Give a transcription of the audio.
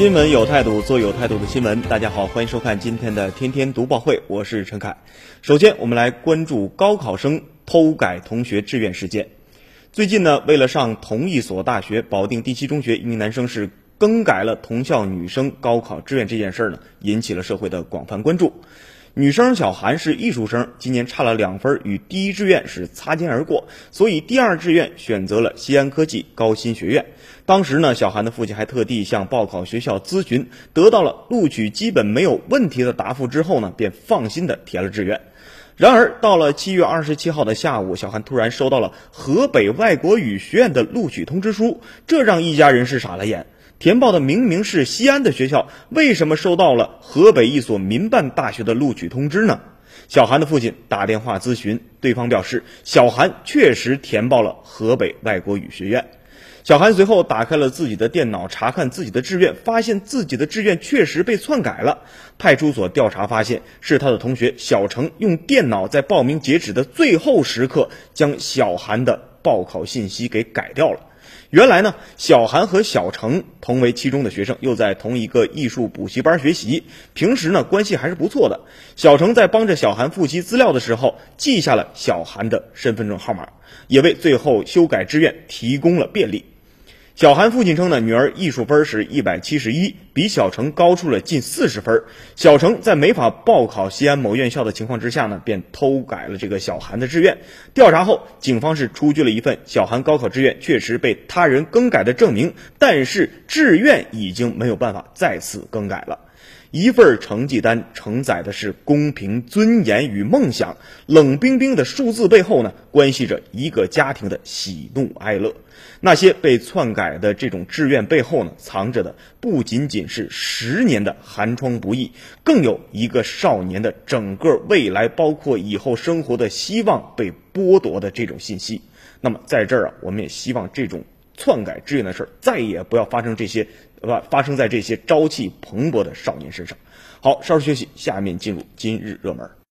新闻有态度，做有态度的新闻。大家好，欢迎收看今天的天天读报会，我是陈凯。首先，我们来关注高考生偷改同学志愿事件。最近呢，为了上同一所大学，保定第七中学一名男生是更改了同校女生高考志愿这件事儿呢，引起了社会的广泛关注。女生小韩是艺术生，今年差了两分，与第一志愿是擦肩而过，所以第二志愿选择了西安科技高新学院。当时呢，小韩的父亲还特地向报考学校咨询，得到了录取基本没有问题的答复之后呢，便放心的填了志愿。然而，到了七月二十七号的下午，小韩突然收到了河北外国语学院的录取通知书，这让一家人是傻了眼。填报的明明是西安的学校，为什么收到了河北一所民办大学的录取通知呢？小韩的父亲打电话咨询，对方表示小韩确实填报了河北外国语学院。小韩随后打开了自己的电脑，查看自己的志愿，发现自己的志愿确实被篡改了。派出所调查发现，是他的同学小程用电脑在报名截止的最后时刻，将小韩的报考信息给改掉了。原来呢，小韩和小程同为七中的学生，又在同一个艺术补习班学习，平时呢关系还是不错的。小程在帮着小韩复习资料的时候，记下了小韩的身份证号码，也为最后修改志愿提供了便利。小韩父亲称呢，女儿艺术分是一百七十一，比小程高出了近四十分。小程在没法报考西安某院校的情况之下呢，便偷改了这个小韩的志愿。调查后，警方是出具了一份小韩高考志愿确实被他人更改的证明，但是志愿已经没有办法再次更改了。一份成绩单承载的是公平、尊严与梦想，冷冰冰的数字背后呢，关系着一个家庭的喜怒哀乐。那些被篡改的这种志愿背后呢，藏着的不仅仅是十年的寒窗不易，更有一个少年的整个未来，包括以后生活的希望被剥夺的这种信息。那么，在这儿啊，我们也希望这种篡改志愿的事儿再也不要发生这些。发生在这些朝气蓬勃的少年身上。好，稍事休息，下面进入今日热门。